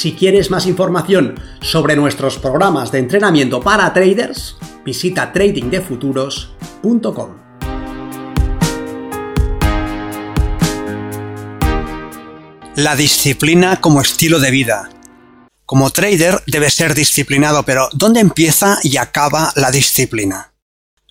Si quieres más información sobre nuestros programas de entrenamiento para traders, visita tradingdefuturos.com. La disciplina como estilo de vida. Como trader debe ser disciplinado, pero ¿dónde empieza y acaba la disciplina?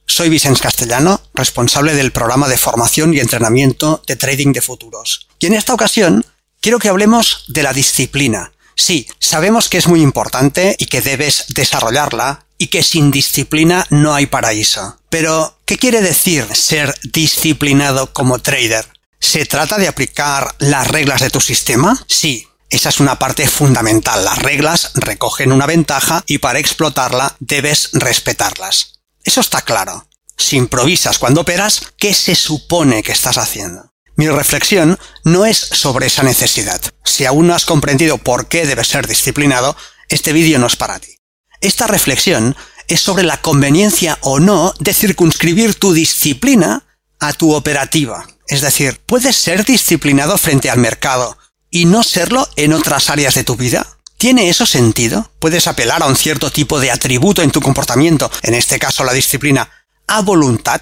Soy Vicens Castellano, responsable del programa de formación y entrenamiento de trading de futuros. Y en esta ocasión quiero que hablemos de la disciplina, Sí, sabemos que es muy importante y que debes desarrollarla y que sin disciplina no hay paraíso. Pero, ¿qué quiere decir ser disciplinado como trader? ¿Se trata de aplicar las reglas de tu sistema? Sí, esa es una parte fundamental. Las reglas recogen una ventaja y para explotarla debes respetarlas. Eso está claro. Si improvisas cuando operas, ¿qué se supone que estás haciendo? Mi reflexión no es sobre esa necesidad. Si aún no has comprendido por qué debes ser disciplinado, este vídeo no es para ti. Esta reflexión es sobre la conveniencia o no de circunscribir tu disciplina a tu operativa. Es decir, ¿puedes ser disciplinado frente al mercado y no serlo en otras áreas de tu vida? ¿Tiene eso sentido? ¿Puedes apelar a un cierto tipo de atributo en tu comportamiento, en este caso la disciplina, a voluntad?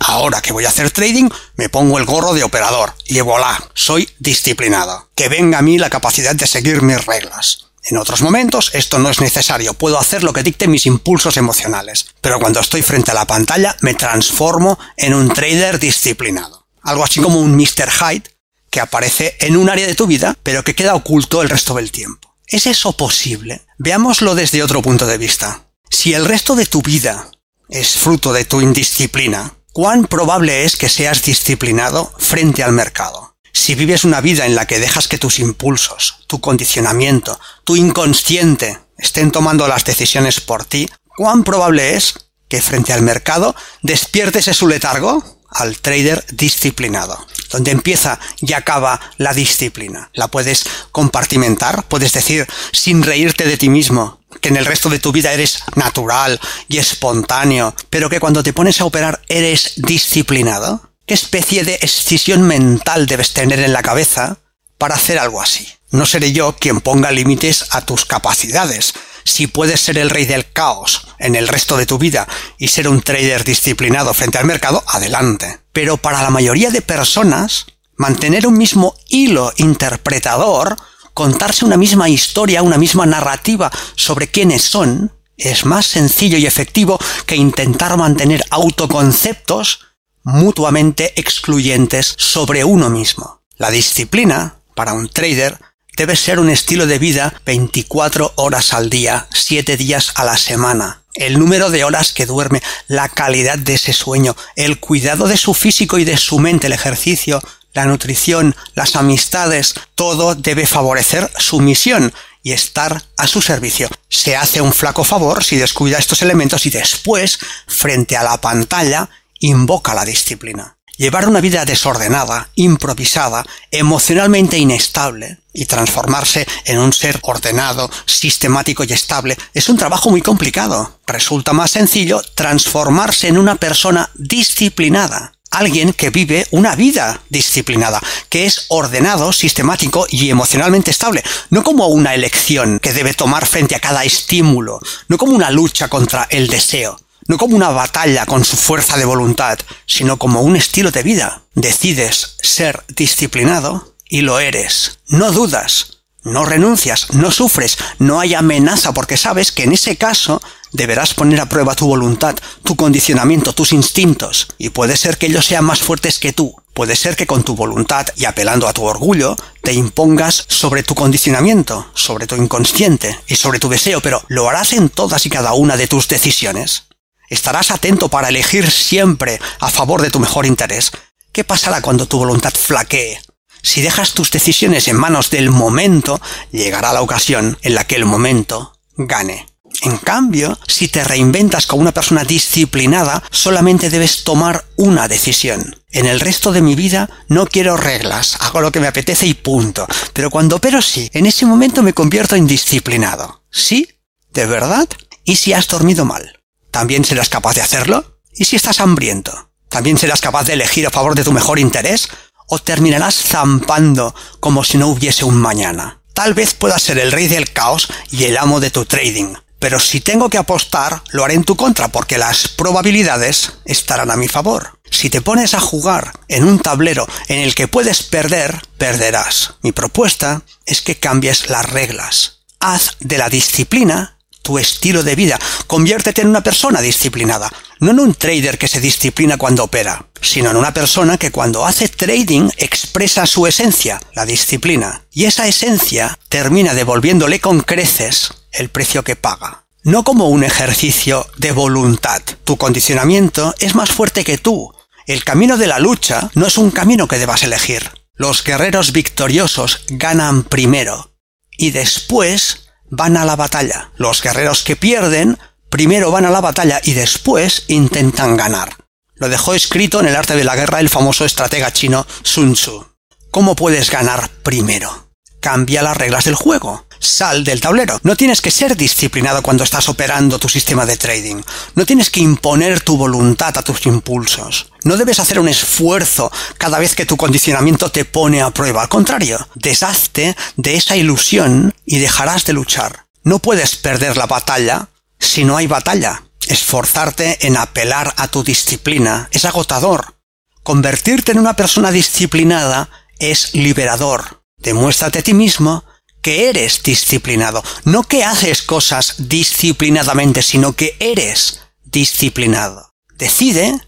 Ahora que voy a hacer trading, me pongo el gorro de operador y voilà, soy disciplinado. Que venga a mí la capacidad de seguir mis reglas. En otros momentos esto no es necesario, puedo hacer lo que dicten mis impulsos emocionales, pero cuando estoy frente a la pantalla me transformo en un trader disciplinado. Algo así como un Mr. Hyde que aparece en un área de tu vida, pero que queda oculto el resto del tiempo. ¿Es eso posible? Veámoslo desde otro punto de vista. Si el resto de tu vida es fruto de tu indisciplina, ¿Cuán probable es que seas disciplinado frente al mercado? Si vives una vida en la que dejas que tus impulsos, tu condicionamiento, tu inconsciente estén tomando las decisiones por ti, ¿cuán probable es que frente al mercado despiertes ese letargo? al trader disciplinado, donde empieza y acaba la disciplina. La puedes compartimentar, puedes decir, sin reírte de ti mismo, que en el resto de tu vida eres natural y espontáneo, pero que cuando te pones a operar eres disciplinado? ¿Qué especie de excisión mental debes tener en la cabeza para hacer algo así? No seré yo quien ponga límites a tus capacidades. Si puedes ser el rey del caos en el resto de tu vida y ser un trader disciplinado frente al mercado, adelante. Pero para la mayoría de personas, mantener un mismo hilo interpretador contarse una misma historia, una misma narrativa sobre quiénes son, es más sencillo y efectivo que intentar mantener autoconceptos mutuamente excluyentes sobre uno mismo. La disciplina, para un trader, debe ser un estilo de vida 24 horas al día, 7 días a la semana. El número de horas que duerme, la calidad de ese sueño, el cuidado de su físico y de su mente, el ejercicio, la nutrición, las amistades, todo debe favorecer su misión y estar a su servicio. Se hace un flaco favor si descuida estos elementos y después, frente a la pantalla, invoca la disciplina. Llevar una vida desordenada, improvisada, emocionalmente inestable y transformarse en un ser ordenado, sistemático y estable es un trabajo muy complicado. Resulta más sencillo transformarse en una persona disciplinada, alguien que vive una vida disciplinada, que es ordenado, sistemático y emocionalmente estable, no como una elección que debe tomar frente a cada estímulo, no como una lucha contra el deseo, no como una batalla con su fuerza de voluntad, sino como un estilo de vida. Decides ser disciplinado y lo eres. No dudas, no renuncias, no sufres, no hay amenaza porque sabes que en ese caso deberás poner a prueba tu voluntad, tu condicionamiento, tus instintos, y puede ser que ellos sean más fuertes que tú. Puede ser que con tu voluntad y apelando a tu orgullo te impongas sobre tu condicionamiento, sobre tu inconsciente y sobre tu deseo, pero ¿lo harás en todas y cada una de tus decisiones? ¿Estarás atento para elegir siempre a favor de tu mejor interés? ¿Qué pasará cuando tu voluntad flaquee? Si dejas tus decisiones en manos del momento, llegará la ocasión en la que el momento gane. En cambio, si te reinventas como una persona disciplinada, solamente debes tomar una decisión. En el resto de mi vida no quiero reglas, hago lo que me apetece y punto. Pero cuando opero sí, en ese momento me convierto en disciplinado. ¿Sí? ¿De verdad? ¿Y si has dormido mal? ¿También serás capaz de hacerlo? ¿Y si estás hambriento? ¿También serás capaz de elegir a favor de tu mejor interés? ¿O terminarás zampando como si no hubiese un mañana? Tal vez puedas ser el rey del caos y el amo de tu trading, pero si tengo que apostar, lo haré en tu contra porque las probabilidades estarán a mi favor. Si te pones a jugar en un tablero en el que puedes perder, perderás. Mi propuesta es que cambies las reglas. Haz de la disciplina tu estilo de vida. Conviértete en una persona disciplinada. No en un trader que se disciplina cuando opera, sino en una persona que cuando hace trading expresa su esencia, la disciplina. Y esa esencia termina devolviéndole con creces el precio que paga. No como un ejercicio de voluntad. Tu condicionamiento es más fuerte que tú. El camino de la lucha no es un camino que debas elegir. Los guerreros victoriosos ganan primero y después van a la batalla. Los guerreros que pierden primero van a la batalla y después intentan ganar. Lo dejó escrito en el arte de la guerra el famoso estratega chino Sun Tzu. ¿Cómo puedes ganar primero? Cambia las reglas del juego sal del tablero. No tienes que ser disciplinado cuando estás operando tu sistema de trading. No tienes que imponer tu voluntad a tus impulsos. No debes hacer un esfuerzo cada vez que tu condicionamiento te pone a prueba. Al contrario, deshazte de esa ilusión y dejarás de luchar. No puedes perder la batalla si no hay batalla. Esforzarte en apelar a tu disciplina es agotador. Convertirte en una persona disciplinada es liberador. Demuéstrate a ti mismo que eres disciplinado, no que haces cosas disciplinadamente, sino que eres disciplinado. Decide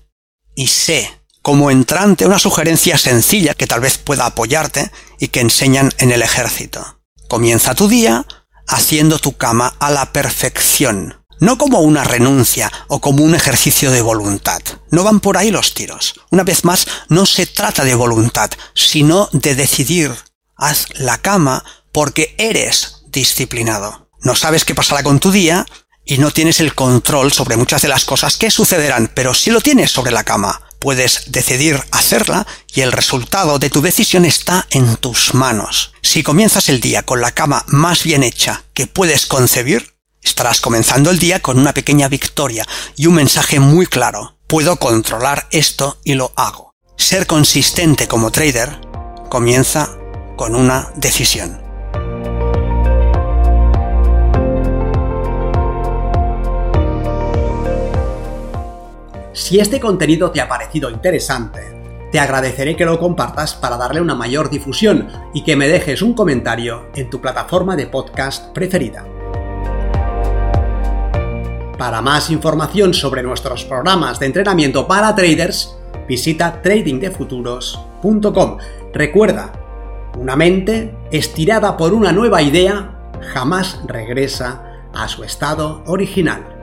y sé, como entrante, una sugerencia sencilla que tal vez pueda apoyarte y que enseñan en el ejército. Comienza tu día haciendo tu cama a la perfección, no como una renuncia o como un ejercicio de voluntad. No van por ahí los tiros. Una vez más, no se trata de voluntad, sino de decidir. Haz la cama porque eres disciplinado. No sabes qué pasará con tu día y no tienes el control sobre muchas de las cosas que sucederán, pero sí lo tienes sobre la cama. Puedes decidir hacerla y el resultado de tu decisión está en tus manos. Si comienzas el día con la cama más bien hecha que puedes concebir, estarás comenzando el día con una pequeña victoria y un mensaje muy claro. Puedo controlar esto y lo hago. Ser consistente como trader comienza con una decisión. Si este contenido te ha parecido interesante, te agradeceré que lo compartas para darle una mayor difusión y que me dejes un comentario en tu plataforma de podcast preferida. Para más información sobre nuestros programas de entrenamiento para traders, visita tradingdefuturos.com. Recuerda, una mente estirada por una nueva idea jamás regresa a su estado original.